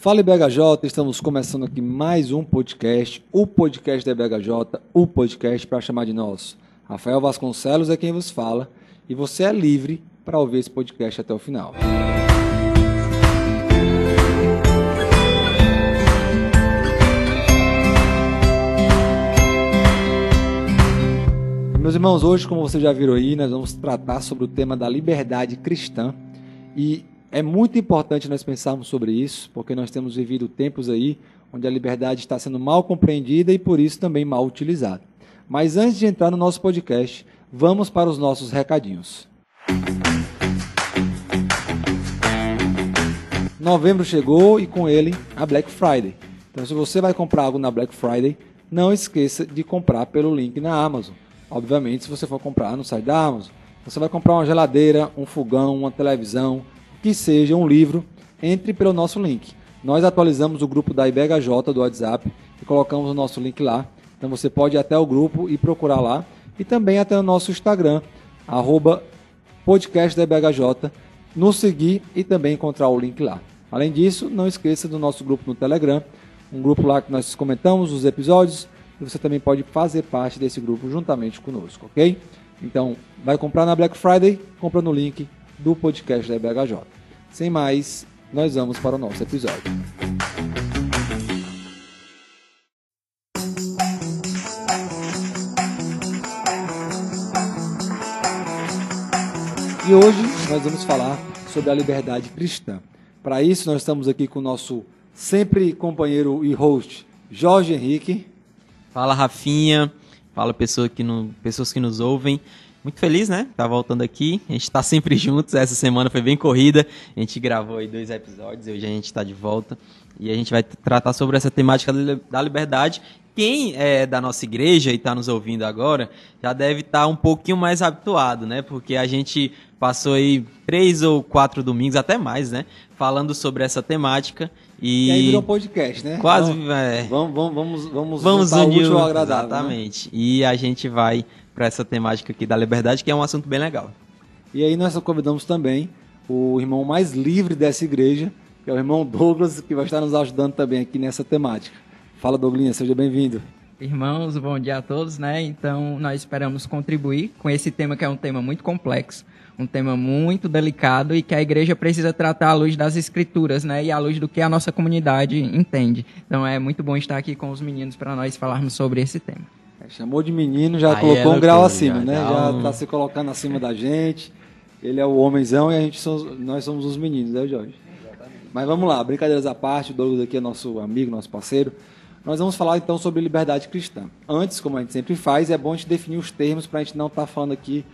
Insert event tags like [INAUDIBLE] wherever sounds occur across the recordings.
Fala BHJ, estamos começando aqui mais um podcast, o podcast da BHJ, o podcast para chamar de nosso. Rafael Vasconcelos é quem vos fala e você é livre para ouvir esse podcast até o final. Meus irmãos, hoje, como vocês já viram aí, nós vamos tratar sobre o tema da liberdade cristã e é muito importante nós pensarmos sobre isso, porque nós temos vivido tempos aí onde a liberdade está sendo mal compreendida e por isso também mal utilizada. Mas antes de entrar no nosso podcast, vamos para os nossos recadinhos. Novembro chegou e com ele a Black Friday. Então, se você vai comprar algo na Black Friday, não esqueça de comprar pelo link na Amazon. Obviamente, se você for comprar no site da Amazon, você vai comprar uma geladeira, um fogão, uma televisão, que seja um livro, entre pelo nosso link. Nós atualizamos o grupo da IBHJ do WhatsApp e colocamos o nosso link lá. Então você pode ir até o grupo e procurar lá. E também até o nosso Instagram, arroba podcast da IBHJ, nos seguir e também encontrar o link lá. Além disso, não esqueça do nosso grupo no Telegram, um grupo lá que nós comentamos os episódios, e você também pode fazer parte desse grupo juntamente conosco, ok? Então, vai comprar na Black Friday, compra no link do podcast da IBHJ. Sem mais, nós vamos para o nosso episódio. E hoje nós vamos falar sobre a liberdade cristã. Para isso, nós estamos aqui com o nosso sempre companheiro e host, Jorge Henrique. Fala, Rafinha. Fala, pessoa que no, pessoas que nos ouvem muito feliz, né? Tá voltando aqui. A gente tá sempre [LAUGHS] juntos. Essa semana foi bem corrida. A gente gravou aí dois episódios. Hoje a gente tá de volta. E a gente vai tratar sobre essa temática da liberdade. Quem é da nossa igreja e está nos ouvindo agora já deve estar tá um pouquinho mais habituado, né? Porque a gente passou aí três ou quatro domingos, até mais, né? Falando sobre essa temática. E, e aí virou podcast, né? Quase. Vamos, é, vamos, vamos, vamos, vamos, vamos unir o agradável. Né? Exatamente. Né? E a gente vai para essa temática aqui da liberdade, que é um assunto bem legal. E aí nós convidamos também o irmão mais livre dessa igreja, que é o irmão Douglas, que vai estar nos ajudando também aqui nessa temática. Fala, Douglinha, seja bem-vindo. Irmãos, bom dia a todos, né? Então, nós esperamos contribuir com esse tema que é um tema muito complexo, um tema muito delicado e que a igreja precisa tratar à luz das escrituras, né? E à luz do que a nossa comunidade entende. Então, é muito bom estar aqui com os meninos para nós falarmos sobre esse tema. É, chamou de menino, já Aí colocou um grau acima, já, né? Já está um... se colocando acima da gente. Ele é o homenzão e a gente somos, nós somos os meninos, né, Jorge? Exatamente. Mas vamos lá, brincadeiras à parte, o Douglas aqui é nosso amigo, nosso parceiro. Nós vamos falar então sobre liberdade cristã. Antes, como a gente sempre faz, é bom a gente definir os termos para a gente não estar tá falando aqui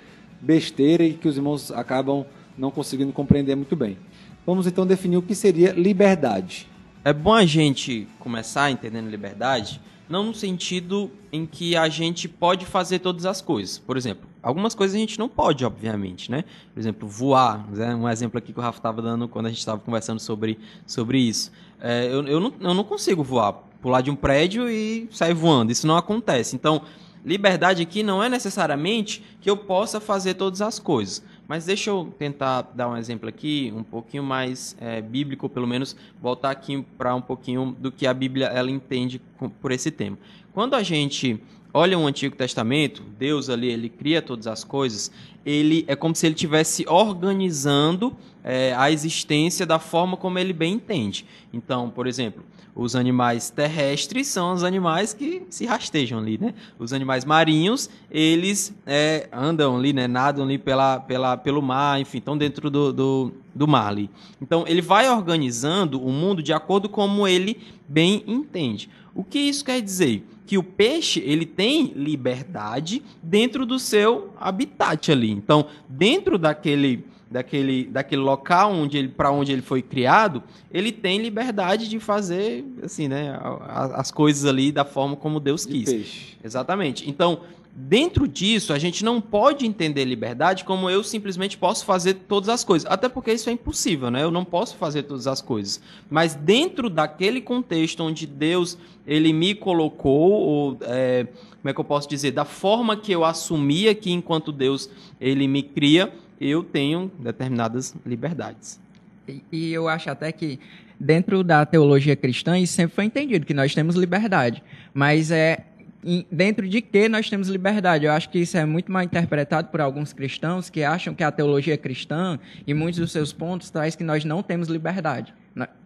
besteira e que os irmãos acabam não conseguindo compreender muito bem. Vamos então definir o que seria liberdade. É bom a gente começar entendendo liberdade não no sentido em que a gente pode fazer todas as coisas. Por exemplo, algumas coisas a gente não pode, obviamente, né? Por exemplo, voar. Né? Um exemplo aqui que o Rafa estava dando quando a gente estava conversando sobre, sobre isso. É, eu, eu, não, eu não consigo voar, pular de um prédio e sair voando. Isso não acontece. Então, liberdade aqui não é necessariamente que eu possa fazer todas as coisas. Mas deixa eu tentar dar um exemplo aqui, um pouquinho mais é, bíblico, pelo menos voltar aqui para um pouquinho do que a Bíblia ela entende por esse tema. Quando a gente olha o Antigo Testamento, Deus ali ele cria todas as coisas, ele é como se ele estivesse organizando é, a existência da forma como ele bem entende. Então, por exemplo, os animais terrestres são os animais que se rastejam ali, né? Os animais marinhos, eles é, andam ali, né? Nadam ali pela, pela, pelo mar, enfim, estão dentro do, do, do mar ali. Então, ele vai organizando o mundo de acordo com como ele bem entende. O que isso quer dizer? Que o peixe ele tem liberdade dentro do seu habitat ali. Então, dentro daquele daquele, daquele local onde ele para onde ele foi criado, ele tem liberdade de fazer assim, né, as coisas ali da forma como Deus quis. De. Exatamente. Então, dentro disso, a gente não pode entender liberdade como eu simplesmente posso fazer todas as coisas. Até porque isso é impossível, né? Eu não posso fazer todas as coisas. Mas dentro daquele contexto onde Deus ele me colocou, ou é, como é que eu posso dizer, da forma que eu assumi aqui enquanto Deus ele me cria, eu tenho determinadas liberdades. E, e eu acho até que dentro da teologia cristã, isso sempre foi entendido, que nós temos liberdade. Mas é dentro de que nós temos liberdade. Eu acho que isso é muito mal interpretado por alguns cristãos que acham que a teologia cristã, e muitos dos seus pontos, traz que nós não temos liberdade.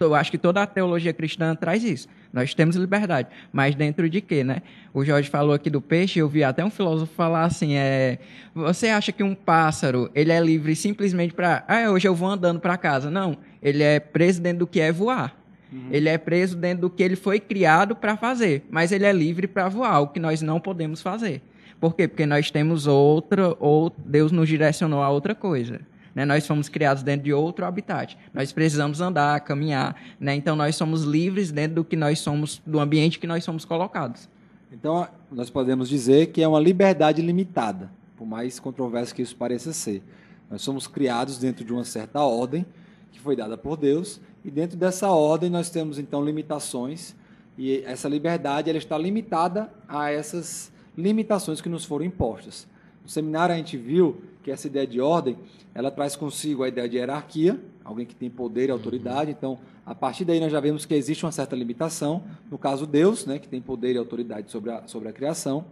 Eu acho que toda a teologia cristã traz isso. Nós temos liberdade. Mas dentro de quê, né? O Jorge falou aqui do peixe, eu vi até um filósofo falar assim, é, você acha que um pássaro, ele é livre simplesmente para, ah, hoje eu vou andando para casa? Não, ele é preso dentro do que é voar. Uhum. Ele é preso dentro do que ele foi criado para fazer, mas ele é livre para voar, o que nós não podemos fazer. Por quê? Porque nós temos outra, ou Deus nos direcionou a outra coisa. Né? Nós fomos criados dentro de outro habitat. Nós precisamos andar, caminhar. Né? Então, nós somos livres dentro do que nós somos, do ambiente que nós somos colocados. Então, nós podemos dizer que é uma liberdade limitada, por mais controverso que isso pareça ser. Nós somos criados dentro de uma certa ordem que foi dada por Deus, e dentro dessa ordem nós temos então limitações, e essa liberdade ela está limitada a essas limitações que nos foram impostas. No seminário a gente viu que essa ideia de ordem, ela traz consigo a ideia de hierarquia, alguém que tem poder e autoridade. Então, a partir daí nós já vemos que existe uma certa limitação. No caso Deus, né, que tem poder e autoridade sobre a, sobre a criação.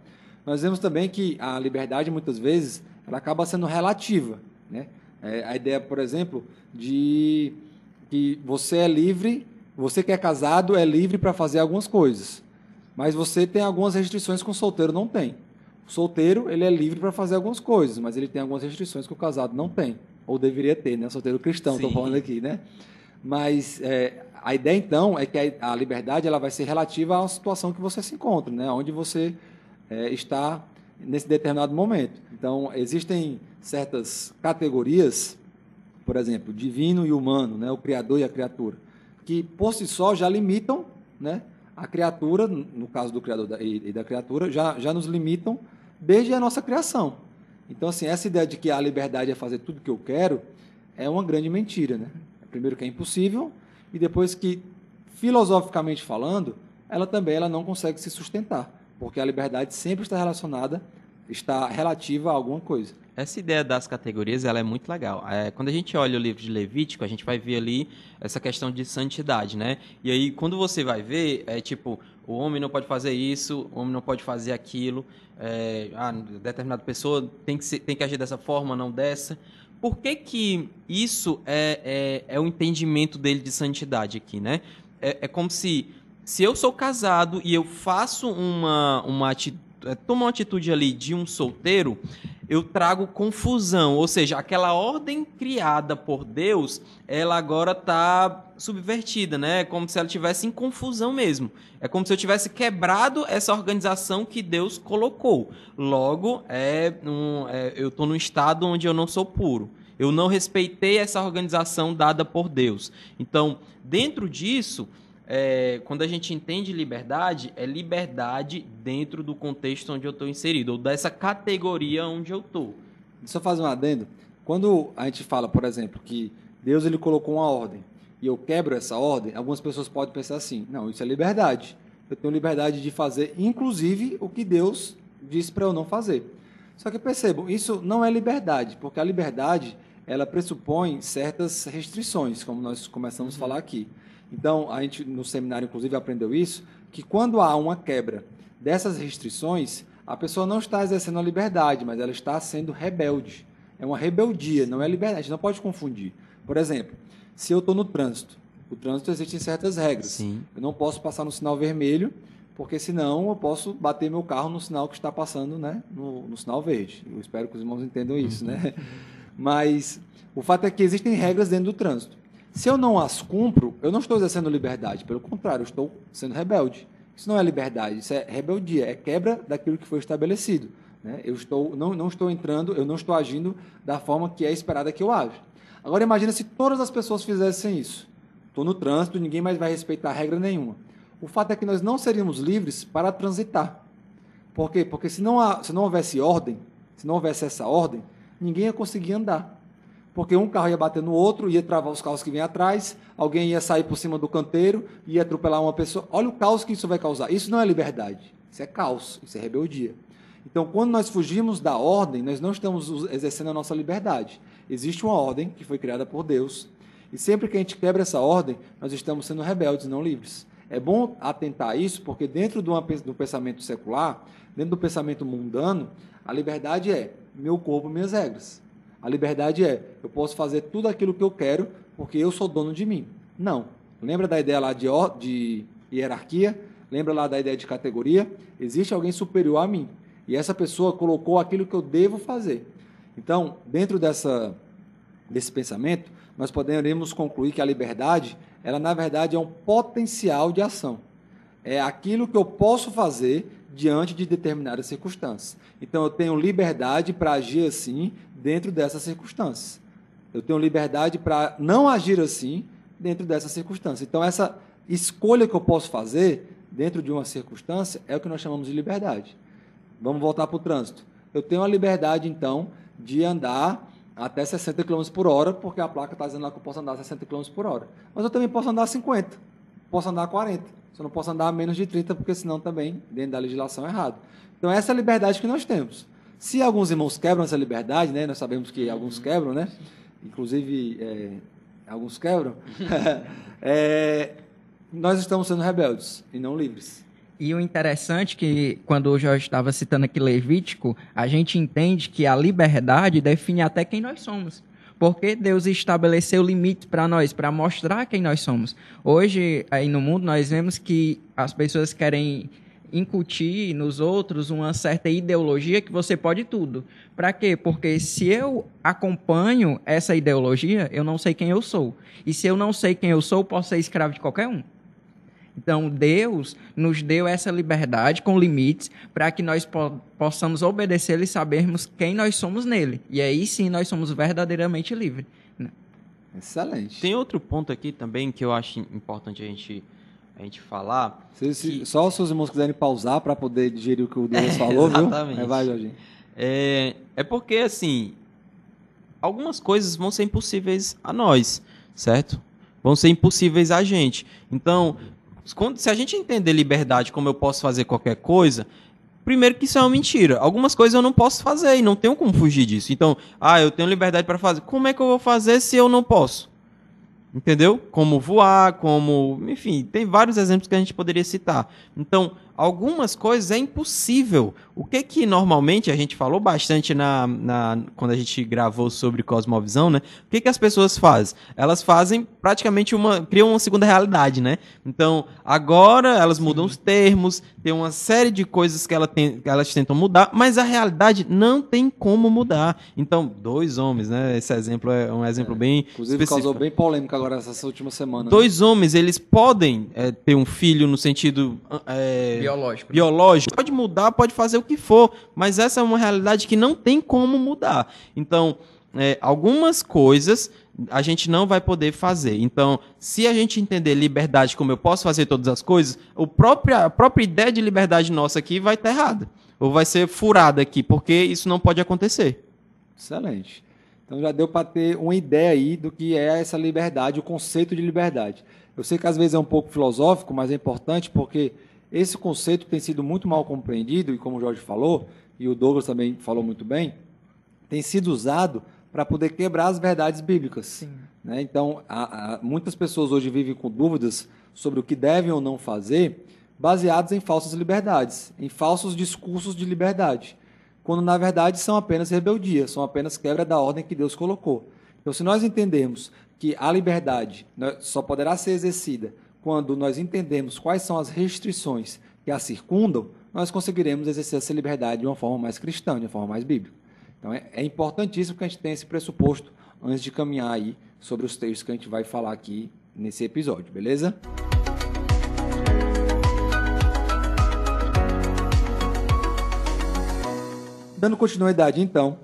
Nós vemos também que a liberdade muitas vezes ela acaba sendo relativa, né? É, a ideia, por exemplo, de que você é livre, você que é casado é livre para fazer algumas coisas, mas você tem algumas restrições que o solteiro não tem. O solteiro, ele é livre para fazer algumas coisas, mas ele tem algumas restrições que o casado não tem, ou deveria ter, né? Solteiro cristão, estou falando aqui, né? Mas é, a ideia, então, é que a, a, liberdade ela vai ser relativa à situação que você se encontra, né? Onde você é, está nesse determinado momento. Então, existem certas categorias, por exemplo, divino e humano, né? O criador e a criatura, que por si só já limitam, né? A criatura, no caso do criador e da criatura, já, já nos limitam desde a nossa criação. Então, assim, essa ideia de que a liberdade é fazer tudo o que eu quero é uma grande mentira. Né? Primeiro que é impossível, e depois que, filosoficamente falando, ela também ela não consegue se sustentar, porque a liberdade sempre está relacionada, está relativa a alguma coisa. Essa ideia das categorias ela é muito legal. É, quando a gente olha o livro de Levítico, a gente vai ver ali essa questão de santidade, né? E aí, quando você vai ver, é tipo, o homem não pode fazer isso, o homem não pode fazer aquilo, é, ah, determinada pessoa tem que, ser, tem que agir dessa forma, não dessa. Por que, que isso é, é, é o entendimento dele de santidade aqui, né? É, é como se, se eu sou casado e eu faço uma, uma atitude, é, tomo uma atitude ali de um solteiro, eu trago confusão, ou seja, aquela ordem criada por Deus, ela agora está subvertida, né? É como se ela tivesse em confusão mesmo. É como se eu tivesse quebrado essa organização que Deus colocou. Logo, é, um, é eu estou num estado onde eu não sou puro. Eu não respeitei essa organização dada por Deus. Então, dentro disso, é, quando a gente entende liberdade, é liberdade dentro do contexto onde eu estou inserido, ou dessa categoria onde eu estou. Eu fazer um adendo. Quando a gente fala, por exemplo, que Deus ele colocou uma ordem e eu quebro essa ordem, algumas pessoas podem pensar assim: não, isso é liberdade. Eu tenho liberdade de fazer, inclusive, o que Deus disse para eu não fazer. Só que percebam, isso não é liberdade, porque a liberdade ela pressupõe certas restrições, como nós começamos a falar aqui. Então, a gente no seminário, inclusive, aprendeu isso, que quando há uma quebra dessas restrições, a pessoa não está exercendo a liberdade, mas ela está sendo rebelde. É uma rebeldia, não é liberdade. A gente não pode confundir. Por exemplo, se eu estou no trânsito, o trânsito existem certas regras. Sim. Eu não posso passar no sinal vermelho, porque senão eu posso bater meu carro no sinal que está passando né, no, no sinal verde. Eu espero que os irmãos entendam isso. Né? [LAUGHS] Mas o fato é que existem regras dentro do trânsito. Se eu não as cumpro, eu não estou exercendo liberdade, pelo contrário, eu estou sendo rebelde. Isso não é liberdade, isso é rebeldia, é quebra daquilo que foi estabelecido. Né? Eu estou, não, não estou entrando, eu não estou agindo da forma que é esperada que eu aja. Agora imagine se todas as pessoas fizessem isso. Estou no trânsito, ninguém mais vai respeitar regra nenhuma. O fato é que nós não seríamos livres para transitar. Por quê? Porque se não, há, se não houvesse ordem, se não houvesse essa ordem, ninguém ia conseguir andar porque um carro ia bater no outro, ia travar os carros que vêm atrás, alguém ia sair por cima do canteiro, ia atropelar uma pessoa. Olha o caos que isso vai causar. Isso não é liberdade, isso é caos, isso é rebeldia. Então, quando nós fugimos da ordem, nós não estamos exercendo a nossa liberdade. Existe uma ordem que foi criada por Deus, E sempre que a gente quebra essa ordem, nós estamos sendo rebeldes, não livres. É bom atentar a isso, porque dentro do pensamento secular, dentro do pensamento mundano, a liberdade é meu corpo, minhas regras. A liberdade é eu posso fazer tudo aquilo que eu quero porque eu sou dono de mim. Não. Lembra da ideia lá de, de hierarquia? Lembra lá da ideia de categoria? Existe alguém superior a mim. E essa pessoa colocou aquilo que eu devo fazer. Então, dentro dessa, desse pensamento, nós poderemos concluir que a liberdade, ela na verdade é um potencial de ação. É aquilo que eu posso fazer diante de determinadas circunstâncias. Então eu tenho liberdade para agir assim dentro dessas circunstâncias. Eu tenho liberdade para não agir assim dentro dessas circunstâncias. Então essa escolha que eu posso fazer dentro de uma circunstância é o que nós chamamos de liberdade. Vamos voltar para o trânsito. Eu tenho a liberdade então de andar até 60 km por hora, porque a placa está dizendo lá que eu posso andar 60 km por hora. Mas eu também posso andar 50, posso andar 40. Só não posso andar menos de 30, porque senão também, dentro da legislação, é errado. Então, essa é a liberdade que nós temos. Se alguns irmãos quebram essa liberdade, né, nós sabemos que alguns quebram, né? inclusive é, alguns quebram, [LAUGHS] é, nós estamos sendo rebeldes e não livres. E o interessante é que, quando o Jorge estava citando aqui Levítico, a gente entende que a liberdade define até quem nós somos. Porque Deus estabeleceu limites para nós, para mostrar quem nós somos. Hoje, aí no mundo, nós vemos que as pessoas querem incutir nos outros uma certa ideologia que você pode tudo. Para quê? Porque se eu acompanho essa ideologia, eu não sei quem eu sou. E se eu não sei quem eu sou, posso ser escravo de qualquer um. Então, Deus nos deu essa liberdade com limites para que nós po possamos obedecer e sabermos quem nós somos nele. E aí sim nós somos verdadeiramente livres. Né? Excelente. Tem outro ponto aqui também que eu acho importante a gente, a gente falar. Se, se, que... Só os seus irmãos quiserem pausar para poder digerir o que o [LAUGHS] Deus é, falou, exatamente. viu? vai, Jorginho. É, é porque, assim, algumas coisas vão ser impossíveis a nós, certo? Vão ser impossíveis a gente. Então, quando, se a gente entender liberdade como eu posso fazer qualquer coisa, primeiro que isso é uma mentira. Algumas coisas eu não posso fazer e não tenho como fugir disso. Então, ah, eu tenho liberdade para fazer. Como é que eu vou fazer se eu não posso? Entendeu? Como voar, como. Enfim, tem vários exemplos que a gente poderia citar. Então, algumas coisas é impossível. O que que normalmente a gente falou bastante na, na quando a gente gravou sobre cosmovisão, né? O que que as pessoas fazem? Elas fazem praticamente uma criam uma segunda realidade, né? Então, agora elas mudam Sim. os termos, tem uma série de coisas que, ela tem, que elas tentam mudar, mas a realidade não tem como mudar. Então, dois homens, né? Esse exemplo é um exemplo é. bem Inclusive específico. causou bem polêmica agora essa última semana. Né? Dois né? homens, eles podem é, ter um filho no sentido é, biológico. Biológico. Pode mudar, pode fazer o que for, mas essa é uma realidade que não tem como mudar. Então, é, algumas coisas a gente não vai poder fazer. Então, se a gente entender liberdade como eu posso fazer todas as coisas, o próprio, a própria ideia de liberdade nossa aqui vai estar errada. Ou vai ser furada aqui, porque isso não pode acontecer. Excelente. Então já deu para ter uma ideia aí do que é essa liberdade, o conceito de liberdade. Eu sei que às vezes é um pouco filosófico, mas é importante porque esse conceito tem sido muito mal compreendido, e como o Jorge falou, e o Douglas também falou muito bem, tem sido usado para poder quebrar as verdades bíblicas. Né? Então, há, há, muitas pessoas hoje vivem com dúvidas sobre o que devem ou não fazer, baseados em falsas liberdades, em falsos discursos de liberdade, quando na verdade são apenas rebeldia, são apenas quebra da ordem que Deus colocou. Então, se nós entendermos que a liberdade né, só poderá ser exercida quando nós entendemos quais são as restrições que a circundam, nós conseguiremos exercer essa liberdade de uma forma mais cristã, de uma forma mais bíblica. Então é, é importantíssimo que a gente tenha esse pressuposto antes de caminhar aí sobre os textos que a gente vai falar aqui nesse episódio, beleza? Dando continuidade, então,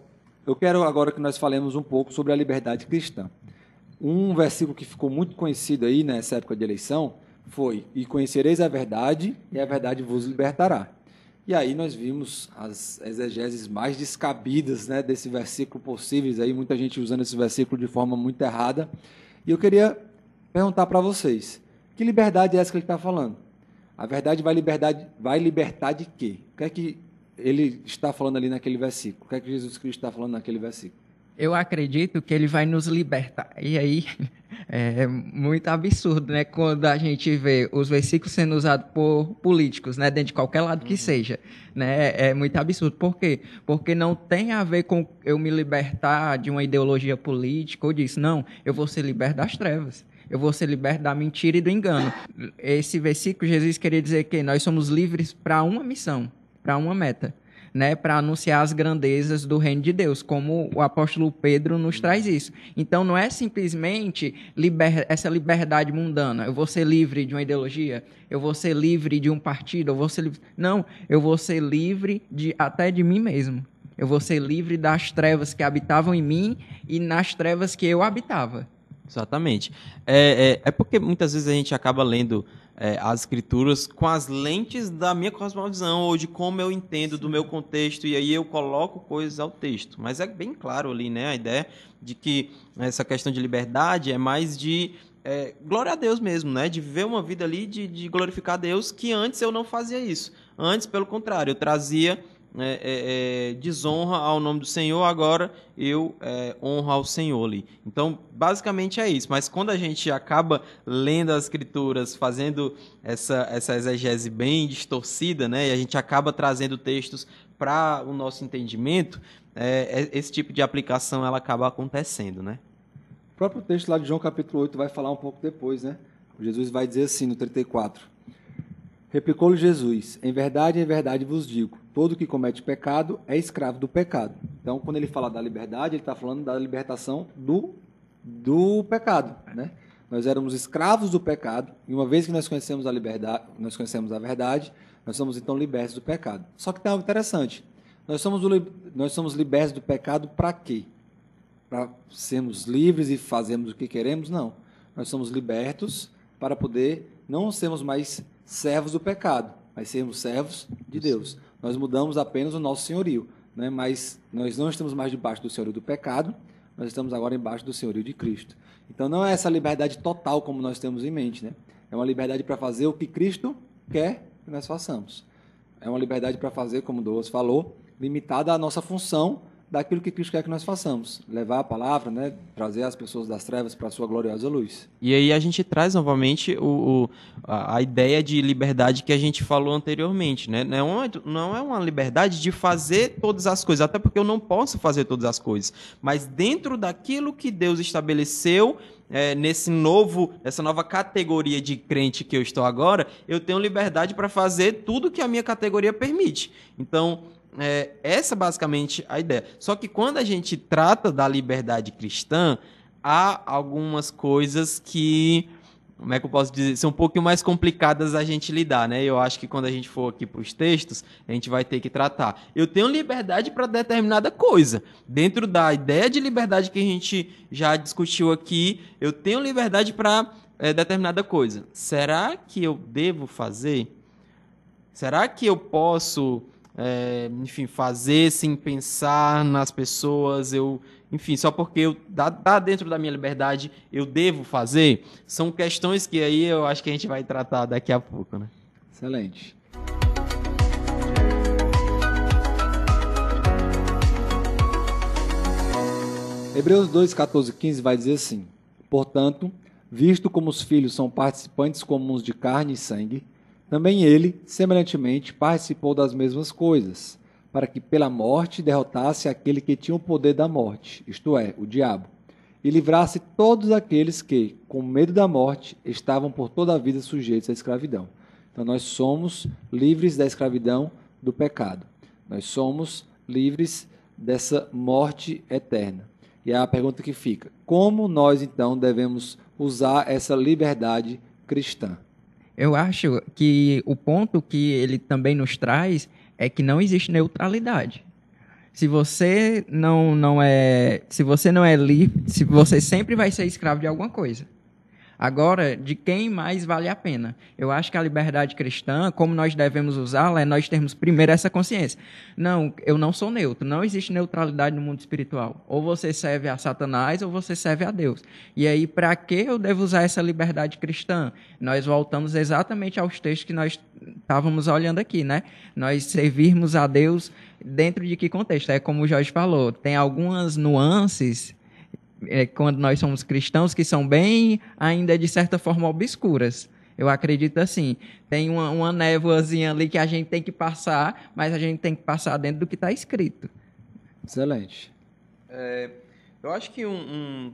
eu quero agora que nós falemos um pouco sobre a liberdade cristã. Um versículo que ficou muito conhecido aí nessa época de eleição foi: E conhecereis a verdade, e a verdade vos libertará. E aí nós vimos as exegeses mais descabidas né, desse versículo possíveis, aí muita gente usando esse versículo de forma muito errada. E eu queria perguntar para vocês: que liberdade é essa que ele está falando? A verdade vai, liberdade, vai libertar de quê? O que é que ele está falando ali naquele versículo? O que é que Jesus Cristo está falando naquele versículo? Eu acredito que ele vai nos libertar. E aí [LAUGHS] é muito absurdo, né? Quando a gente vê os versículos sendo usados por políticos, né? Dentro de qualquer lado que uhum. seja, né? É muito absurdo. Por quê? Porque não tem a ver com eu me libertar de uma ideologia política ou disso. Não, eu vou ser liberto das trevas. Eu vou ser liberto da mentira e do engano. Esse versículo, Jesus queria dizer que nós somos livres para uma missão, para uma meta né, para anunciar as grandezas do reino de Deus, como o apóstolo Pedro nos traz isso. Então não é simplesmente liber, essa liberdade mundana, eu vou ser livre de uma ideologia, eu vou ser livre de um partido, eu vou ser não, eu vou ser livre de até de mim mesmo. Eu vou ser livre das trevas que habitavam em mim e nas trevas que eu habitava. Exatamente. É, é, é porque muitas vezes a gente acaba lendo é, as escrituras com as lentes da minha cosmovisão ou de como eu entendo do meu contexto e aí eu coloco coisas ao texto. Mas é bem claro ali, né, a ideia de que essa questão de liberdade é mais de é, glória a Deus mesmo, né, de viver uma vida ali de, de glorificar a Deus que antes eu não fazia isso. Antes, pelo contrário, eu trazia é, é, é, desonra ao nome do Senhor, agora eu é, honro ao Senhor ali. Então, basicamente é isso. Mas quando a gente acaba lendo as escrituras, fazendo essa, essa exegese bem distorcida, né, e a gente acaba trazendo textos para o nosso entendimento, é, é, esse tipo de aplicação ela acaba acontecendo, né? O próprio texto lá de João capítulo 8 vai falar um pouco depois, né? Jesus vai dizer assim no 34. Replicou-lhe Jesus: Em verdade, em verdade vos digo: todo que comete pecado é escravo do pecado. Então, quando ele fala da liberdade, ele está falando da libertação do, do pecado. Né? Nós éramos escravos do pecado, e uma vez que nós conhecemos a liberdade, nós conhecemos a verdade, nós somos então libertos do pecado. Só que tem algo interessante. Nós somos, nós somos libertos do pecado para quê? Para sermos livres e fazermos o que queremos? Não. Nós somos libertos para poder não sermos mais servos do pecado, mas sermos servos de Deus. Nós mudamos apenas o nosso senhorio, né? mas nós não estamos mais debaixo do senhorio do pecado, nós estamos agora embaixo do senhorio de Cristo. Então não é essa liberdade total como nós temos em mente, né? É uma liberdade para fazer o que Cristo quer que nós façamos. É uma liberdade para fazer, como Douglas falou, limitada à nossa função daquilo que Cristo quer que nós façamos, levar a palavra, né, trazer as pessoas das trevas para a sua gloriosa luz. E aí a gente traz novamente o, o a, ideia de liberdade que a gente falou anteriormente, né? Não é, uma, não é uma liberdade de fazer todas as coisas, até porque eu não posso fazer todas as coisas, mas dentro daquilo que Deus estabeleceu é, nesse novo, essa nova categoria de crente que eu estou agora, eu tenho liberdade para fazer tudo que a minha categoria permite. Então, é, essa é basicamente a ideia. Só que quando a gente trata da liberdade cristã, há algumas coisas que, como é que eu posso dizer, são um pouquinho mais complicadas a gente lidar, né? Eu acho que quando a gente for aqui para os textos, a gente vai ter que tratar. Eu tenho liberdade para determinada coisa. Dentro da ideia de liberdade que a gente já discutiu aqui, eu tenho liberdade para é, determinada coisa. Será que eu devo fazer? Será que eu posso é, enfim, fazer sem pensar nas pessoas, eu, enfim, só porque eu dá, dentro da minha liberdade, eu devo fazer, são questões que aí eu acho que a gente vai tratar daqui a pouco, né? Excelente. Hebreus 2, 14 e 15 vai dizer assim: Portanto, visto como os filhos são participantes comuns de carne e sangue, também ele, semelhantemente, participou das mesmas coisas, para que pela morte derrotasse aquele que tinha o poder da morte, isto é, o diabo, e livrasse todos aqueles que, com medo da morte, estavam por toda a vida sujeitos à escravidão. Então nós somos livres da escravidão do pecado. Nós somos livres dessa morte eterna. E é a pergunta que fica: como nós então devemos usar essa liberdade cristã? Eu acho que o ponto que ele também nos traz é que não existe neutralidade. Se você não, não é, se você não é livre, se você sempre vai ser escravo de alguma coisa. Agora, de quem mais vale a pena? Eu acho que a liberdade cristã, como nós devemos usá-la, é nós termos primeiro essa consciência. Não, eu não sou neutro. Não existe neutralidade no mundo espiritual. Ou você serve a Satanás ou você serve a Deus. E aí, para que eu devo usar essa liberdade cristã? Nós voltamos exatamente aos textos que nós estávamos olhando aqui, né? Nós servirmos a Deus dentro de que contexto? É como o Jorge falou, tem algumas nuances é, quando nós somos cristãos que são bem, ainda de certa forma, obscuras. Eu acredito assim. Tem uma, uma névoazinha ali que a gente tem que passar, mas a gente tem que passar dentro do que está escrito. Excelente. É, eu acho que um, um,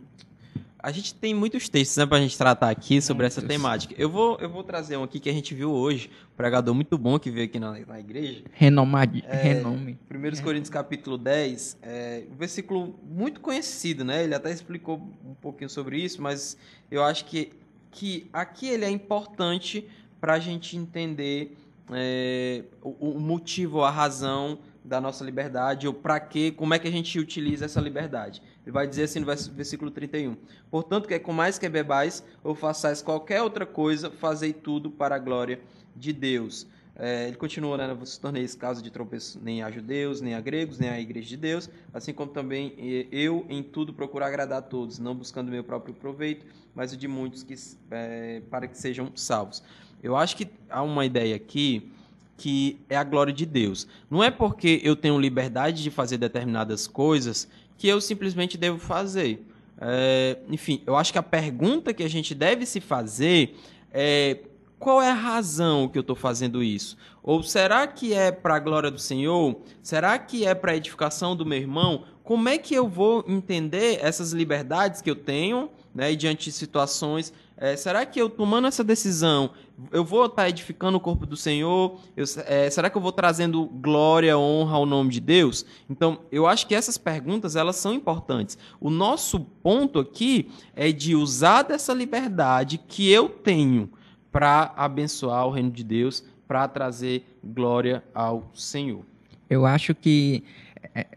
A gente tem muitos textos né, para a gente tratar aqui sobre muitos. essa temática. Eu vou, eu vou trazer um aqui que a gente viu hoje, um pregador muito bom que veio aqui na, na igreja. Renomade, é, renome. 1 é. Coríntios capítulo 10, é, um versículo muito conhecido, né? Ele até explicou um pouquinho sobre isso, mas eu acho que, que aqui ele é importante para a gente entender é, o, o motivo, a razão da nossa liberdade ou para quê, como é que a gente utiliza essa liberdade. Ele vai dizer assim no versículo 31. Portanto, que com mais que bebais ou façais qualquer outra coisa, fazei tudo para a glória de Deus. É, ele continua, né? Não vos torneis caso de tropeço nem a judeus, nem a gregos, nem a igreja de Deus, assim como também eu em tudo procuro agradar a todos, não buscando meu próprio proveito, mas o de muitos que, é, para que sejam salvos. Eu acho que há uma ideia aqui que é a glória de Deus. Não é porque eu tenho liberdade de fazer determinadas coisas que eu simplesmente devo fazer. É, enfim, eu acho que a pergunta que a gente deve se fazer é qual é a razão que eu estou fazendo isso? Ou será que é para a glória do Senhor? Será que é para a edificação do meu irmão? Como é que eu vou entender essas liberdades que eu tenho né, e diante de situações é, será que eu tomando essa decisão, eu vou estar edificando o corpo do Senhor? Eu, é, será que eu vou trazendo glória, honra ao nome de Deus? Então, eu acho que essas perguntas elas são importantes. O nosso ponto aqui é de usar dessa liberdade que eu tenho para abençoar o reino de Deus, para trazer glória ao Senhor. Eu acho que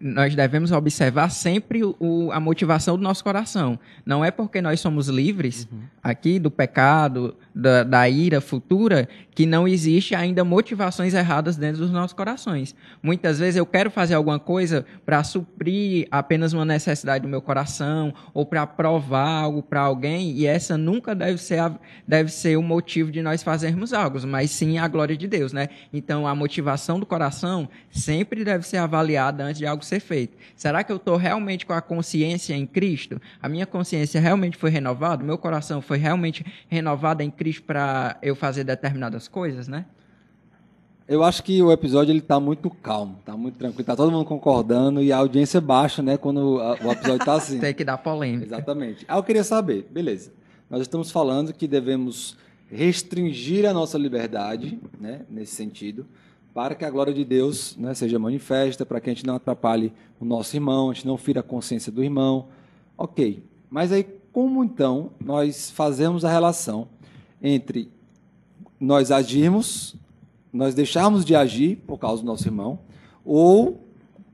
nós devemos observar sempre o, a motivação do nosso coração. Não é porque nós somos livres uhum. aqui do pecado, da, da, ira futura, que não existe ainda motivações erradas dentro dos nossos corações. Muitas vezes eu quero fazer alguma coisa para suprir apenas uma necessidade do meu coração ou para provar algo para alguém e essa nunca deve ser, a, deve ser o motivo de nós fazermos algo, mas sim a glória de Deus, né? Então a motivação do coração sempre deve ser avaliada antes de algo ser feito. Será que eu estou realmente com a consciência em Cristo? A minha consciência realmente foi renovada? Meu coração foi realmente renovado em Cristo para eu fazer determinadas coisas, né? Eu acho que o episódio ele está muito calmo, está muito tranquilo, está todo mundo concordando e a audiência baixa, né, quando o episódio está assim. [LAUGHS] Tem que dar polêmica. Exatamente. Ah, eu queria saber, beleza. Nós estamos falando que devemos restringir a nossa liberdade, né, nesse sentido, para que a glória de Deus né, seja manifesta, para que a gente não atrapalhe o nosso irmão, a gente não fira a consciência do irmão. Ok, mas aí como então nós fazemos a relação entre nós agirmos, nós deixarmos de agir por causa do nosso irmão, ou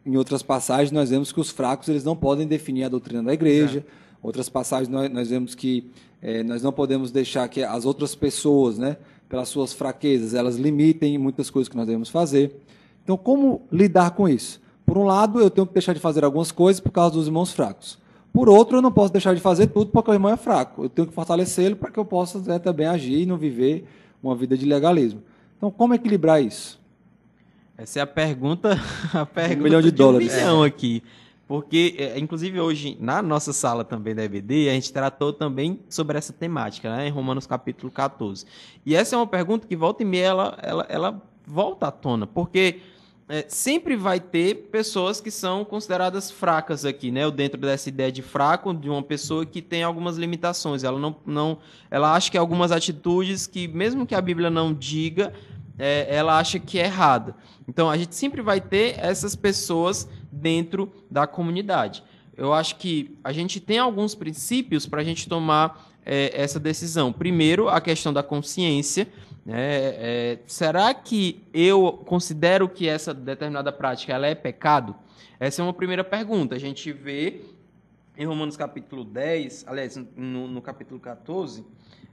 em outras passagens nós vemos que os fracos eles não podem definir a doutrina da igreja. É. Outras passagens nós, nós vemos que é, nós não podemos deixar que as outras pessoas, né, pelas suas fraquezas, elas limitem muitas coisas que nós devemos fazer. Então, como lidar com isso? Por um lado, eu tenho que deixar de fazer algumas coisas por causa dos irmãos fracos. Por outro, eu não posso deixar de fazer tudo porque o irmão é fraco. Eu tenho que fortalecê-lo para que eu possa né, também agir e não viver uma vida de legalismo. Então, como equilibrar isso? Essa é a pergunta, [LAUGHS] a pergunta um milhão de, de dólares. Um milhão aqui. Porque, é, inclusive, hoje, na nossa sala também da EBD, a gente tratou também sobre essa temática, né, em Romanos capítulo 14. E essa é uma pergunta que volta e meia ela, ela, ela volta à tona, porque é, sempre vai ter pessoas que são consideradas fracas aqui, né? Dentro dessa ideia de fraco, de uma pessoa que tem algumas limitações. Ela não, não ela acha que algumas atitudes que, mesmo que a Bíblia não diga, é, ela acha que é errada. Então, a gente sempre vai ter essas pessoas dentro da comunidade. Eu acho que a gente tem alguns princípios para a gente tomar é, essa decisão. Primeiro, a questão da consciência. Né? É, será que eu considero que essa determinada prática ela é pecado? Essa é uma primeira pergunta. A gente vê em Romanos capítulo 10, aliás, no, no capítulo 14,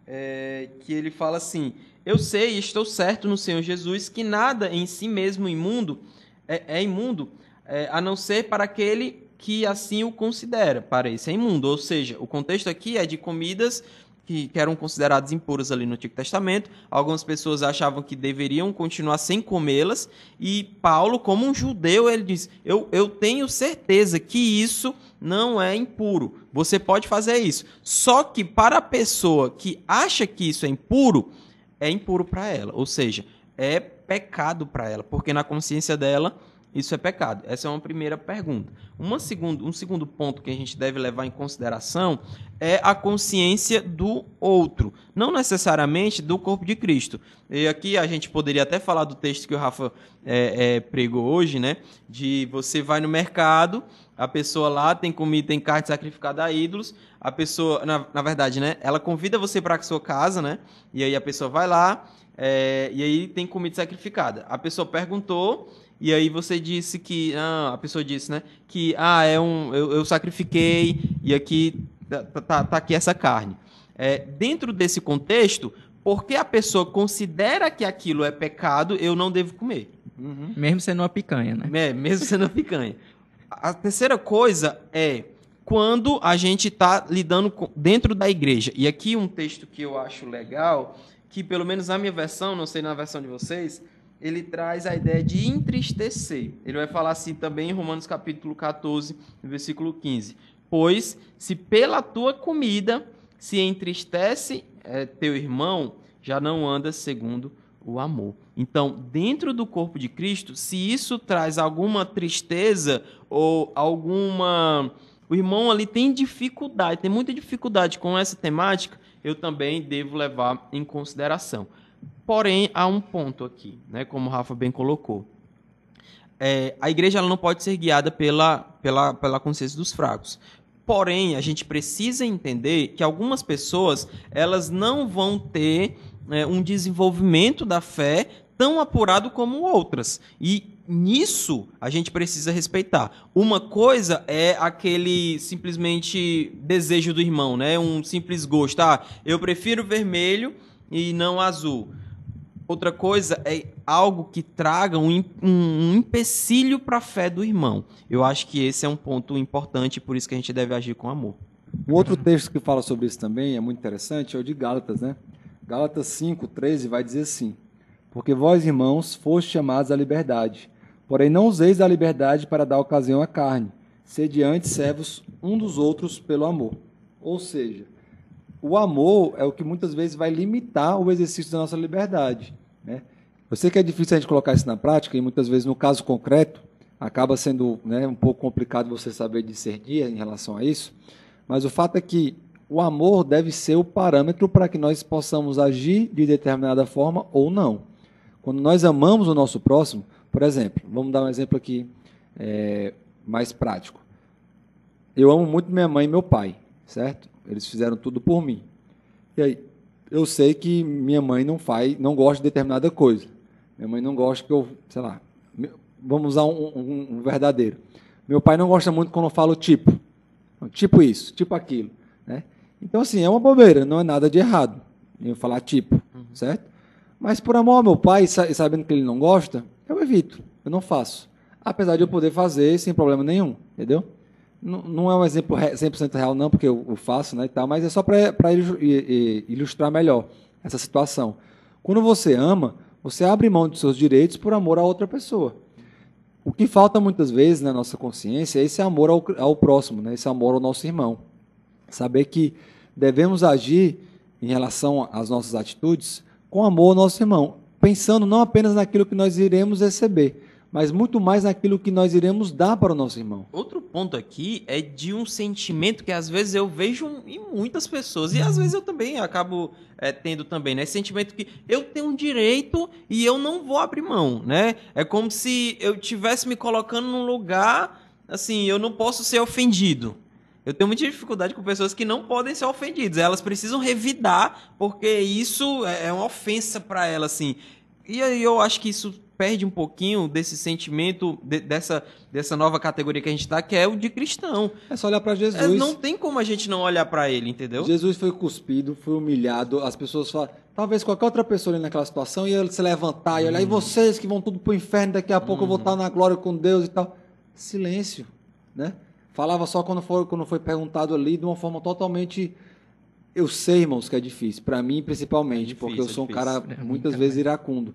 é, que ele fala assim: Eu sei e estou certo no Senhor Jesus que nada em si mesmo imundo é, é imundo, é, a não ser para aquele que assim o considera. Para esse é imundo. Ou seja, o contexto aqui é de comidas que, que eram consideradas impuras ali no Antigo Testamento. Algumas pessoas achavam que deveriam continuar sem comê-las. E Paulo, como um judeu, ele diz: eu, eu tenho certeza que isso não é impuro. Você pode fazer isso. Só que para a pessoa que acha que isso é impuro, é impuro para ela. Ou seja, é pecado para ela, porque na consciência dela isso é pecado? Essa é uma primeira pergunta. Uma segundo, um segundo ponto que a gente deve levar em consideração é a consciência do outro, não necessariamente do corpo de Cristo. E aqui a gente poderia até falar do texto que o Rafa é, é, pregou hoje, né? De você vai no mercado, a pessoa lá tem comida, tem carne sacrificada a ídolos, a pessoa, na, na verdade, né? Ela convida você para a sua casa, né? E aí a pessoa vai lá, é, e aí tem comida sacrificada. A pessoa perguntou e aí você disse que. Ah, a pessoa disse, né? Que ah, é um. Eu, eu sacrifiquei e aqui tá, tá, tá aqui essa carne. É, dentro desse contexto, porque a pessoa considera que aquilo é pecado, eu não devo comer. Uhum. Mesmo sendo uma picanha, né? É, mesmo sendo uma picanha. A terceira coisa é quando a gente está lidando com, dentro da igreja. E aqui um texto que eu acho legal, que pelo menos na minha versão, não sei na versão de vocês, ele traz a ideia de entristecer. Ele vai falar assim também em Romanos capítulo 14, versículo 15. Pois se pela tua comida se entristece é, teu irmão, já não andas segundo o amor. Então, dentro do corpo de Cristo, se isso traz alguma tristeza ou alguma. O irmão ali tem dificuldade, tem muita dificuldade com essa temática, eu também devo levar em consideração. Porém, há um ponto aqui, né, como o Rafa bem colocou. É, a igreja ela não pode ser guiada pela, pela, pela consciência dos fracos. Porém, a gente precisa entender que algumas pessoas elas não vão ter é, um desenvolvimento da fé tão apurado como outras. E nisso a gente precisa respeitar. Uma coisa é aquele simplesmente desejo do irmão, né? Um simples gosto. Ah, eu prefiro vermelho e não azul. Outra coisa é algo que traga um, um, um empecilho para a fé do irmão. Eu acho que esse é um ponto importante, por isso que a gente deve agir com amor. Um outro texto que fala sobre isso também é muito interessante, é o de Gálatas, né? Gálatas 5, 13 vai dizer assim: Porque vós, irmãos, fostes chamados à liberdade, porém não useis a liberdade para dar ocasião à carne, sede antes servos um dos outros pelo amor. Ou seja, o amor é o que muitas vezes vai limitar o exercício da nossa liberdade. Né? Eu sei que é difícil a gente colocar isso na prática, e muitas vezes, no caso concreto, acaba sendo né, um pouco complicado você saber discernir em relação a isso, mas o fato é que o amor deve ser o parâmetro para que nós possamos agir de determinada forma ou não. Quando nós amamos o nosso próximo, por exemplo, vamos dar um exemplo aqui é, mais prático. Eu amo muito minha mãe e meu pai, certo? Eles fizeram tudo por mim. E aí, eu sei que minha mãe não faz, não gosta de determinada coisa. Minha mãe não gosta que eu, sei lá, vamos usar um, um, um verdadeiro. Meu pai não gosta muito quando eu falo tipo. Tipo isso, tipo aquilo. Né? Então, assim, é uma bobeira, não é nada de errado eu falar tipo, uhum. certo? Mas por amor ao meu pai, sabendo que ele não gosta, eu evito, eu não faço. Apesar de eu poder fazer sem problema nenhum, entendeu? Não, é um exemplo 100% real, não, porque eu, faço, né, e tal, mas é só para ilustrar melhor essa situação. Quando você ama, você abre mão dos seus direitos por amor a outra pessoa. O que falta muitas vezes na nossa consciência é esse amor ao, ao próximo, né, esse amor ao nosso irmão. Saber que devemos agir em relação às nossas atitudes com amor ao nosso irmão, pensando não apenas naquilo que nós iremos receber, mas muito mais naquilo que nós iremos dar para o nosso irmão. Outro ponto aqui é de um sentimento que às vezes eu vejo em muitas pessoas e às vezes eu também acabo é, tendo também, né? Esse sentimento que eu tenho um direito e eu não vou abrir mão, né? É como se eu tivesse me colocando num lugar assim, eu não posso ser ofendido. Eu tenho muita dificuldade com pessoas que não podem ser ofendidas. Elas precisam revidar, porque isso é, é uma ofensa para elas, assim. E aí eu acho que isso perde um pouquinho desse sentimento, de, dessa, dessa nova categoria que a gente está, que é o de cristão. É só olhar para Jesus. É, não tem como a gente não olhar para ele, entendeu? Jesus foi cuspido, foi humilhado, as pessoas falam. Talvez qualquer outra pessoa ali naquela situação ia se levantar e olhar, e vocês que vão tudo para o inferno, daqui a pouco eu vou estar na glória com Deus e tal. Silêncio, né? Falava só quando foi, quando foi perguntado ali de uma forma totalmente Eu sei, irmãos, que é difícil. Para mim, principalmente, É difícil, porque eu é sou um difícil. cara É muitas vezes iracundo.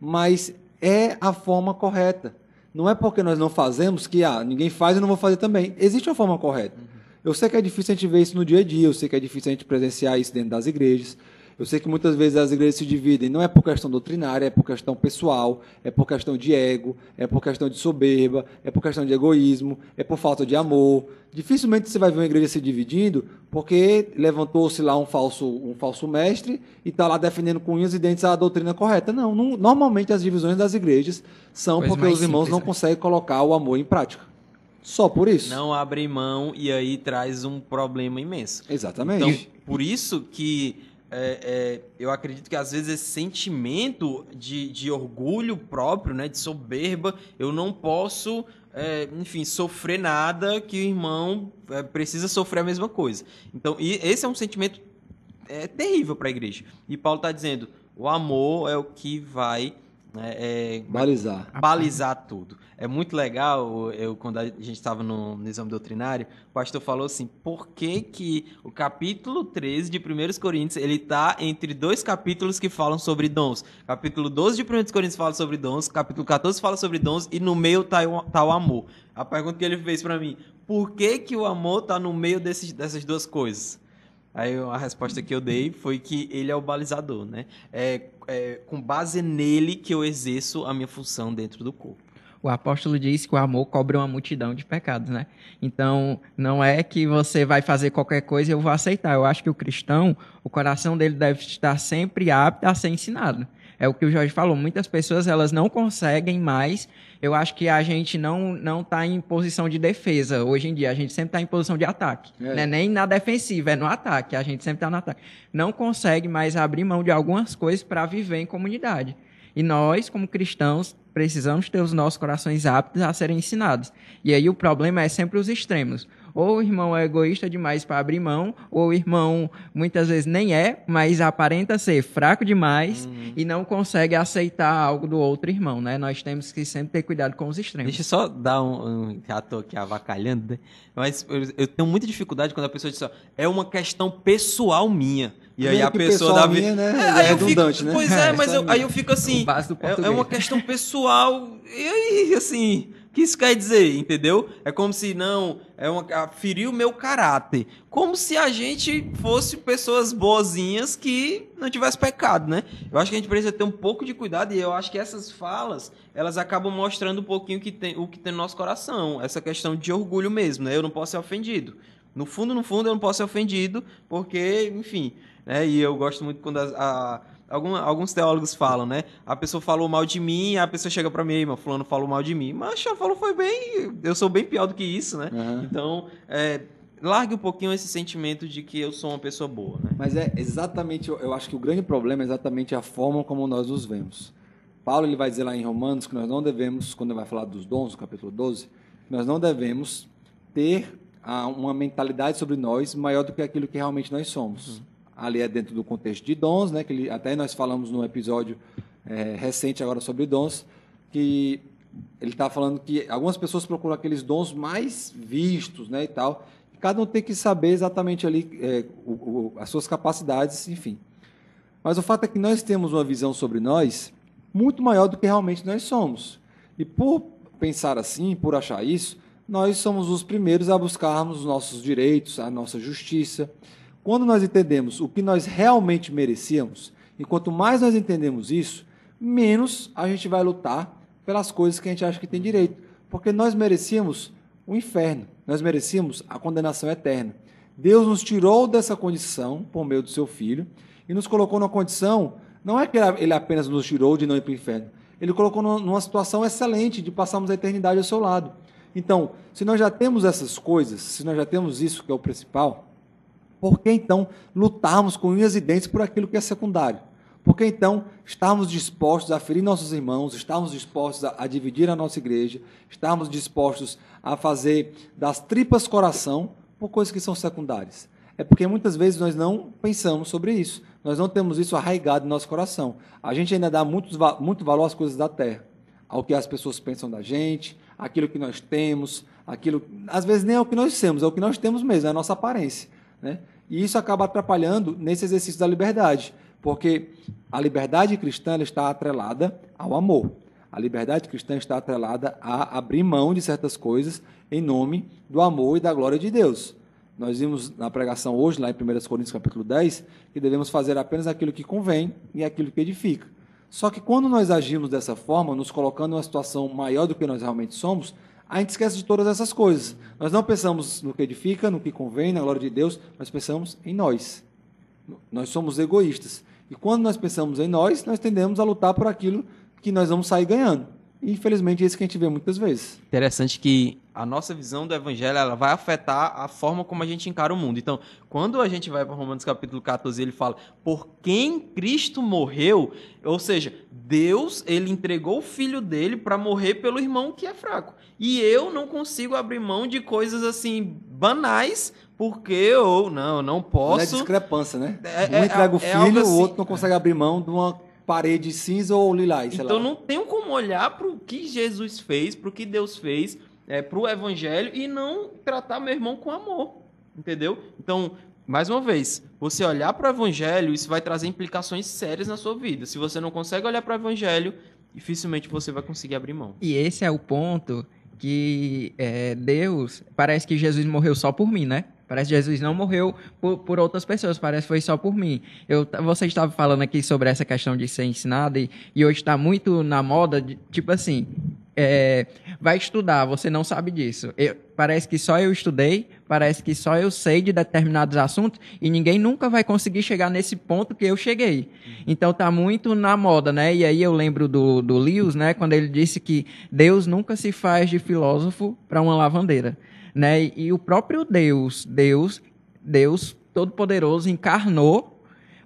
Mas é a forma correta. Não é porque nós não fazemos que ah, ninguém faz e eu não vou fazer também. Existe uma forma correta. Eu sei que é difícil a gente ver isso no dia a dia, eu sei que é difícil a gente presenciar isso dentro das igrejas. Eu sei que muitas vezes as igrejas se dividem, não é por questão doutrinária, é por questão pessoal, é por questão de ego, é por questão de soberba, é por questão de egoísmo, é por falta de amor. Dificilmente você vai ver uma igreja se dividindo porque levantou-se lá um falso, um falso mestre e está lá defendendo com unhas e dentes a doutrina correta. Não, não- normalmente as divisões das igrejas são Coisa porque os irmãos simples, não né? conseguem colocar o amor em prática. Só por isso. Não abre mão e aí traz um problema imenso. Exatamente. Então, por isso que é, é, eu acredito que às vezes esse sentimento de, de orgulho próprio, né, de soberba, eu não posso, é, enfim, sofrer nada que o irmão é, precisa sofrer a mesma coisa. Então, esse é um sentimento é, terrível para a igreja. E Paulo está dizendo, o amor é o que vai né, é, Balizar. balizar tudo. É muito legal, eu, quando a gente estava no, no exame doutrinário, o pastor falou assim, por que que o capítulo 13 de 1 Coríntios, ele está entre dois capítulos que falam sobre dons. Capítulo 12 de 1 Coríntios fala sobre dons, capítulo 14 fala sobre dons, e no meio o, tá o amor. A pergunta que ele fez para mim, por que que o amor está no meio desses, dessas duas coisas? Aí a resposta que eu dei foi que ele é o balizador, né? É, é com base nele que eu exerço a minha função dentro do corpo. O apóstolo diz que o amor cobre uma multidão de pecados, né? Então, não é que você vai fazer qualquer coisa e eu vou aceitar. Eu acho que o cristão, o coração dele deve estar sempre apto a ser ensinado. É o que o Jorge falou. Muitas pessoas, elas não conseguem mais. Eu acho que a gente não não está em posição de defesa hoje em dia. A gente sempre está em posição de ataque. É. Não é nem na defensiva, é no ataque. A gente sempre está no ataque. Não consegue mais abrir mão de algumas coisas para viver em comunidade. E nós, como cristãos, precisamos ter os nossos corações aptos a serem ensinados. E aí o problema é sempre os extremos. Ou o irmão é egoísta demais para abrir mão, ou o irmão muitas vezes nem é, mas aparenta ser fraco demais e não consegue aceitar algo do outro irmão, né? Nós temos que sempre ter cuidado com os extremos. Deixa eu só dar um. um já tô aqui avacalhando, né? Mas eu, eu tenho muita dificuldade quando a pessoa diz, ó, é uma questão pessoal minha. E aí a pessoa pessoal dá. vi- minha, né? É, É redundante, fico, né? Pois é, É, mas eu- aí eu fico assim. É, é uma questão pessoal. E aí, assim. O que isso quer dizer, entendeu? É como se não. É uma, ferir o meu caráter. Como se a gente fosse pessoas boazinhas que não tivesse pecado, né? Eu acho que a gente precisa ter um pouco de cuidado e eu acho que essas falas, elas acabam mostrando um pouquinho que tem, o que tem no nosso coração. Essa questão de orgulho mesmo, né? Eu não posso ser ofendido. No fundo, no fundo, eu não posso ser ofendido, porque, enfim, né? E eu gosto muito quando as- a, algum- alguns teólogos falam, né? A pessoa falou mal de mim, a pessoa chega pra mim, "Ei, meu fulano falou mal de mim. Mas ela falou foi bem, eu sou bem pior do que isso, né? Aham. Então, é, largue um pouquinho esse sentimento de que eu sou uma pessoa boa, né? Mas é exatamente, eu- acho que o grande problema é exatamente a forma como nós nos vemos. Paulo ele vai dizer lá em Romanos que nós não devemos, quando ele vai falar dos dons, no capítulo 12, que nós não devemos ter ah, uma mentalidade sobre nós maior do que aquilo que realmente nós somos. Ali é dentro do contexto de dons, né, que ele- até nós falamos num episódio eh, recente agora sobre dons, que ele está falando que algumas pessoas procuram aqueles dons mais vistos, né, e tal. E cada um tem que saber exatamente ali eh, o- o- as suas capacidades, enfim. Mas o fato é que nós temos uma visão sobre nós muito maior do que realmente nós somos. E por pensar assim, por achar isso, nós somos os primeiros a buscarmos os nossos direitos, a nossa justiça. Quando nós entendemos o que nós realmente merecíamos, e quanto mais nós entendemos isso, menos a gente vai lutar pelas coisas que a gente acha que tem direito. Porque nós merecíamos o inferno, nós merecíamos a condenação eterna. Deus nos tirou dessa condição por meio do seu filho e nos colocou numa condição, não é que ele apenas nos tirou de não ir para o inferno, ele colocou numa- situação excelente de passarmos a eternidade ao seu lado. Então, se nós já temos essas coisas, se nós já temos isso que é o principal, por que então lutarmos com unhas e dentes por aquilo que é secundário? Por que então estarmos dispostos a ferir nossos irmãos, estarmos dispostos a, a dividir a nossa igreja, estarmos dispostos a fazer das tripas coração por coisas que são secundárias? É porque muitas vezes nós não pensamos sobre isso, nós não temos isso arraigado no nosso coração. A gente ainda dá muito, muito valor às coisas da terra, ao que as pessoas pensam da gente, aquilo que nós temos, aquilo. Às vezes nem é o que nós temos, é o que nós temos mesmo, é a nossa aparência. Né? E isso acaba atrapalhando nesse exercício da liberdade, porque a liberdade cristã está atrelada ao amor. A liberdade cristã está atrelada a abrir mão de certas coisas em nome do amor e da glória de Deus. Nós vimos na pregação hoje, lá em 1 Coríntios capítulo 10, que devemos fazer apenas aquilo que convém e aquilo que edifica. Só que quando nós agimos dessa forma, nos colocando em uma situação maior do que nós realmente somos, a gente esquece de todas essas coisas. Nós não pensamos no que edifica, no que convém, na glória de Deus, nós pensamos em nós. Nós somos egoístas. E quando nós pensamos em nós, nós tendemos a lutar por aquilo que nós vamos sair ganhando. E, infelizmente, é isso que a gente vê muitas vezes. Interessante que a nossa visão do evangelho ela vai afetar a forma como a gente encara o mundo. Então, quando a gente vai para Romanos capítulo 14, ele fala: "Por quem Cristo morreu", ou seja, Deus, ele entregou o filho dele para morrer pelo irmão que é fraco. E eu não consigo abrir mão de coisas assim banais porque eu não, não posso. Não é discrepância, né? É, um entrega o é, filho, é assim, o outro não consegue abrir mão de uma parede cinza ou lilás, Então lá. não tenho como olhar para o que Jesus fez, para o que Deus fez, é, para o Evangelho e não tratar meu irmão com amor, entendeu? Então, mais uma vez, você olhar para o Evangelho, isso vai trazer implicações sérias na sua vida. Se você não consegue olhar para o Evangelho, dificilmente você vai conseguir abrir mão. E esse é o ponto que é, Deus, parece que Jesus morreu só por mim, né? Parece que Jesus não morreu por, por outras pessoas, parece que foi só por mim. Eu, você estava falando aqui sobre essa questão de ser ensinado e, e hoje está muito na moda, de, tipo assim, é, vai estudar, você não sabe disso. Eu, parece que só eu estudei, parece que só eu sei de determinados assuntos e ninguém nunca vai conseguir chegar nesse ponto que eu cheguei. Então tá muito na moda, né? E aí eu lembro do, do Lewis, né? Quando ele disse que Deus nunca se faz de filósofo para uma lavandeira, né? E, e o próprio Deus, Deus, Deus Todo-Poderoso encarnou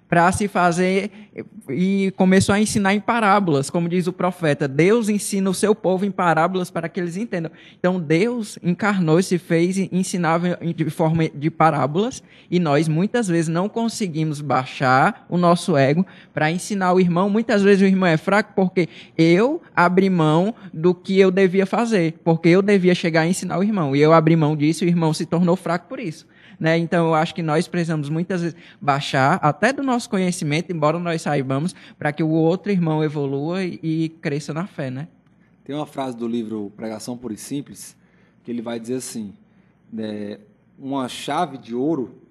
para se fazer e começou a ensinar em parábolas, como diz o profeta. Deus ensina o seu povo em parábolas para que eles entendam. Então Deus encarnou e se fez ensinava de forma de parábolas e nós muitas vezes não conseguimos baixar o nosso ego para ensinar o irmão. Muitas vezes o irmão é fraco porque eu abri mão do que eu devia fazer, porque eu devia chegar a ensinar o irmão e eu abri mão disso e o irmão se tornou fraco por isso. Né? Então, eu acho que nós precisamos muitas vezes baixar até do nosso conhecimento, embora nós saibamos, para que o outro irmão evolua e, cresça na fé. Né? Tem uma frase do livro Pregação Pura e Simples que ele vai dizer assim: né, uma chave de ouro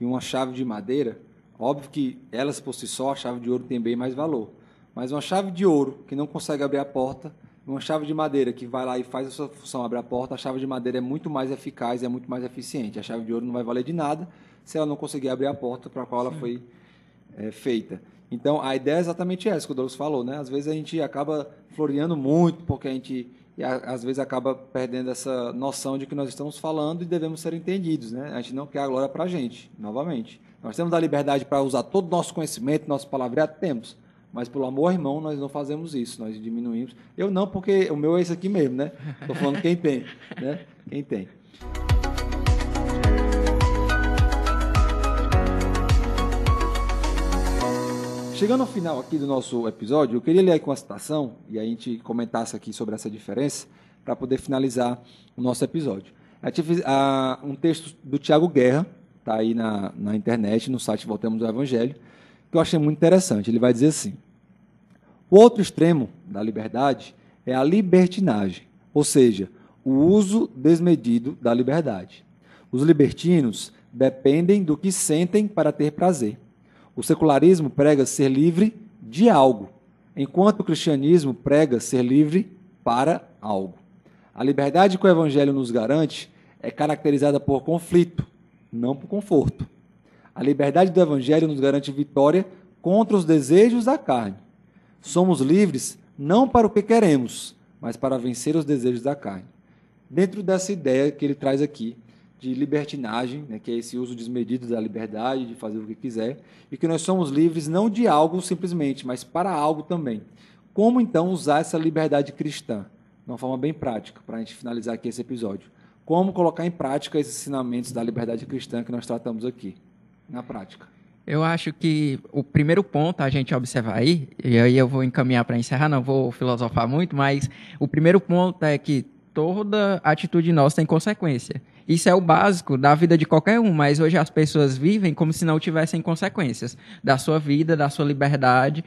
e uma chave de madeira, óbvio que elas por si só, a chave de ouro tem bem mais valor, mas uma chave de ouro que não consegue abrir a porta uma chave de madeira que vai lá e faz a sua função, abre a porta, a chave de madeira é muito mais eficaz e é muito mais eficiente. A chave de ouro não vai valer de nada se ela não conseguir abrir a porta para a qual ela foi é, feita. Então, a ideia é exatamente essa que o Douglas falou, né? Às vezes a gente acaba floreando muito porque a gente e às vezes acaba perdendo essa noção de que nós estamos falando e devemos ser entendidos, né? A gente não quer a glória para a gente, novamente. Nós temos a liberdade para usar todo o nosso conhecimento, nosso palavreado, temos. Mas pelo amor, irmão, nós não fazemos isso, nós diminuímos. Eu não, porque o meu é esse aqui mesmo, né? Estou falando quem tem, né? Quem tem. Chegando ao final aqui do nosso episódio, eu queria ler aqui uma citação e a gente comentasse aqui sobre essa diferença para poder finalizar o nosso episódio. um texto do Tiago Guerra, está aí na, na internet, no site Voltamos ao Evangelho, que eu achei muito interessante. Ele vai dizer assim: o outro extremo da liberdade é a libertinagem, ou seja, o uso desmedido da liberdade. Os libertinos dependem do que sentem para ter prazer. O secularismo prega ser livre de algo, enquanto o cristianismo prega ser livre para algo. A liberdade que o evangelho nos garante é caracterizada por conflito, não por conforto. A liberdade do Evangelho nos garante vitória contra os desejos da carne. Somos livres não para o que queremos, mas para vencer os desejos da carne. Dentro dessa ideia que ele traz aqui, de libertinagem, né, que é esse uso desmedido da liberdade, de fazer o que quiser, e que nós somos livres não de algo simplesmente, mas para algo também. Como então usar essa liberdade cristã? De uma forma bem prática, para a gente finalizar aqui esse episódio. Como colocar em prática esses ensinamentos da liberdade cristã que nós tratamos aqui? Na prática? Eu acho que o primeiro ponto a gente observar aí, e aí eu vou encaminhar para encerrar, não vou filosofar muito, mas o primeiro ponto é que toda atitude nossa tem consequência. Isso é o básico da vida de qualquer um, mas hoje as pessoas vivem como se não tivessem consequências da sua vida, da sua liberdade.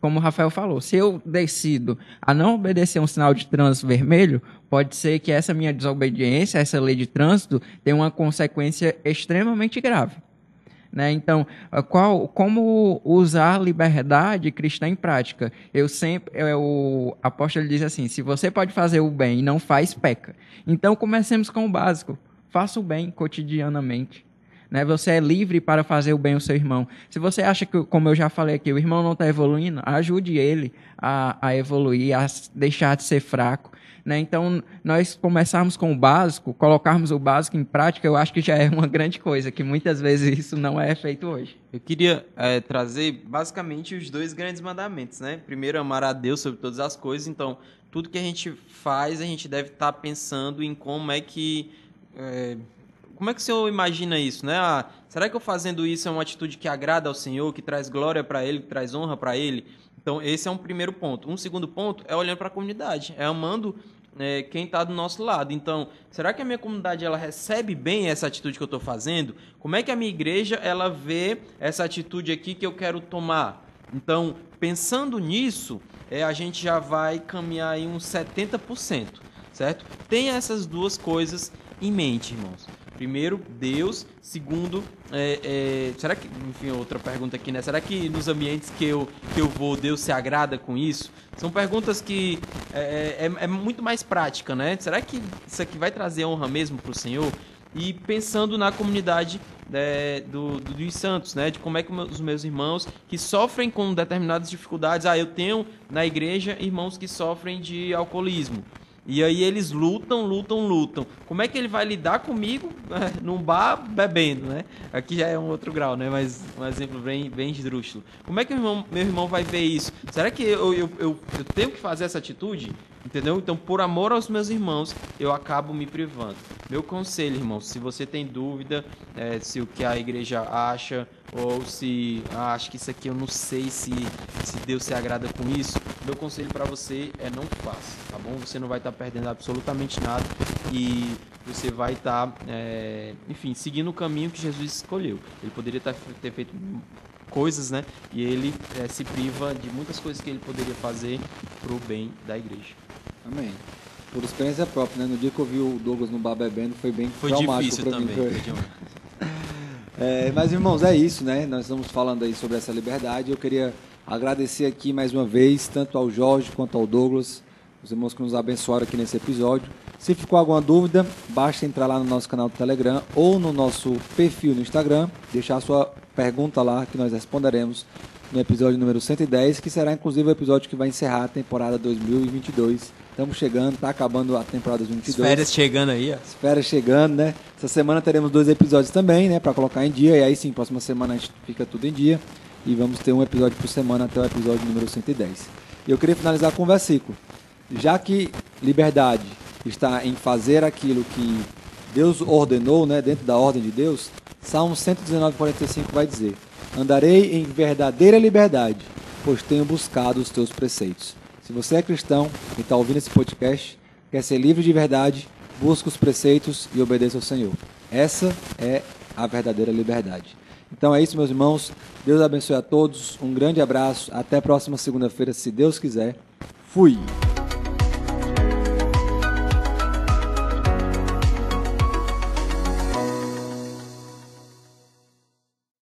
Como o Rafael falou, se eu decido a não obedecer um sinal de trânsito vermelho, pode ser que essa minha desobediência, essa lei de trânsito, tenha uma consequência extremamente grave. Né? Então, qual, como usar a liberdade cristã em prática? Eu sempre, eu, o apóstolo diz assim: se você pode fazer o bem e não faz, peca. Então, comecemos com o básico faça o bem cotidianamente. Né? Você é livre para fazer o bem ao seu irmão. Se você acha que, como eu já falei aqui, o irmão não está evoluindo, ajude ele a, a evoluir, a deixar de ser fraco. Né? Então, nós começarmos com o básico, colocarmos o básico em prática, eu acho que já é uma [LAUGHS] grande coisa, que muitas vezes isso não é feito hoje. Eu queria é, trazer basicamente os dois grandes mandamentos, né? Primeiro, amar a Deus sobre todas as coisas. Então, tudo que a gente faz, a gente deve estar tá pensando em como é que é, como é que o senhor imagina isso, né? Ah, será que eu fazendo isso é uma atitude que agrada ao Senhor, que traz glória para Ele, que traz honra para Ele? Então, esse é um primeiro ponto. Um segundo ponto é olhando para a comunidade, é amando é, quem está do nosso lado. Então, será que a minha comunidade ela recebe bem essa atitude que eu estou fazendo? Como é que a minha igreja ela vê essa atitude aqui que eu quero tomar? Então, pensando nisso, é, a gente já vai caminhar em uns 70%, certo? Tem essas duas coisas em mente, irmãos. Primeiro, Deus. Segundo, é, é, será que, enfim, outra pergunta aqui, né? Será que nos ambientes que eu, que eu vou, Deus se agrada com isso? São perguntas que é, é, é muito mais prática, né? Será que isso aqui vai trazer honra mesmo para o Senhor? E pensando na comunidade é, do, do, dos santos, né? De como é que os meus irmãos que sofrem com determinadas dificuldades. Ah, eu tenho na igreja irmãos que sofrem de alcoolismo. E aí eles lutam, lutam, lutam. Como é que ele vai lidar comigo né, [LAUGHS] num bar bebendo, né? Aqui já é um outro grau, né? Mas um exemplo bem, bem esdrúxulo. Como é que meu irmão, meu irmão vai ver isso? Será que eu, eu, eu, eu tenho que fazer essa atitude? Entendeu? Então, por amor aos meus irmãos, eu acabo me privando. Meu conselho, irmão, se você tem dúvida é, se o que a igreja acha ou se ah, acho que isso aqui eu não sei se, se Deus se agrada com isso, meu conselho para você é não faça, tá bom? Você não vai estar tá perdendo absolutamente nada e você vai estar, tá, é, enfim, seguindo o caminho que Jesus escolheu. Ele poderia tá, ter feito coisas, né? E ele é, se priva de muitas coisas que ele poderia fazer para o bem da igreja. Amém. Por experiência própria, né? No dia que eu vi o Douglas no bar bebendo, foi bem foi traumático para mim. Foi... [LAUGHS] é, mas, irmãos, é isso, né? Nós estamos falando aí sobre essa liberdade. Eu queria agradecer aqui mais uma vez, tanto ao Jorge quanto ao Douglas, os irmãos que nos abençoaram aqui nesse episódio. Se ficou alguma dúvida, basta entrar lá no nosso canal do Telegram ou no nosso perfil no Instagram, deixar a sua pergunta lá que nós responderemos no episódio número 110, que será inclusive o episódio que vai encerrar a temporada 2022 Estamos chegando, está acabando a temporada 22. As férias chegando aí, ó. As férias chegando, né? Essa semana teremos dois episódios também, né? Para colocar em dia. E aí sim, próxima semana a gente fica tudo em dia. E vamos ter um episódio por semana até o episódio número 110. E eu queria finalizar com um versículo. Já que liberdade está em fazer aquilo que Deus ordenou, né? Dentro da ordem de Deus, Salmo 119, 45 vai dizer: Andarei em verdadeira liberdade, pois tenho buscado os teus preceitos. Se você é cristão e está ouvindo esse podcast, quer ser livre de verdade, busque os preceitos e obedeça ao Senhor. Essa é a verdadeira liberdade. Então é isso, meus irmãos. Deus abençoe a todos. Um grande abraço. Até a próxima segunda-feira, se Deus quiser. Fui!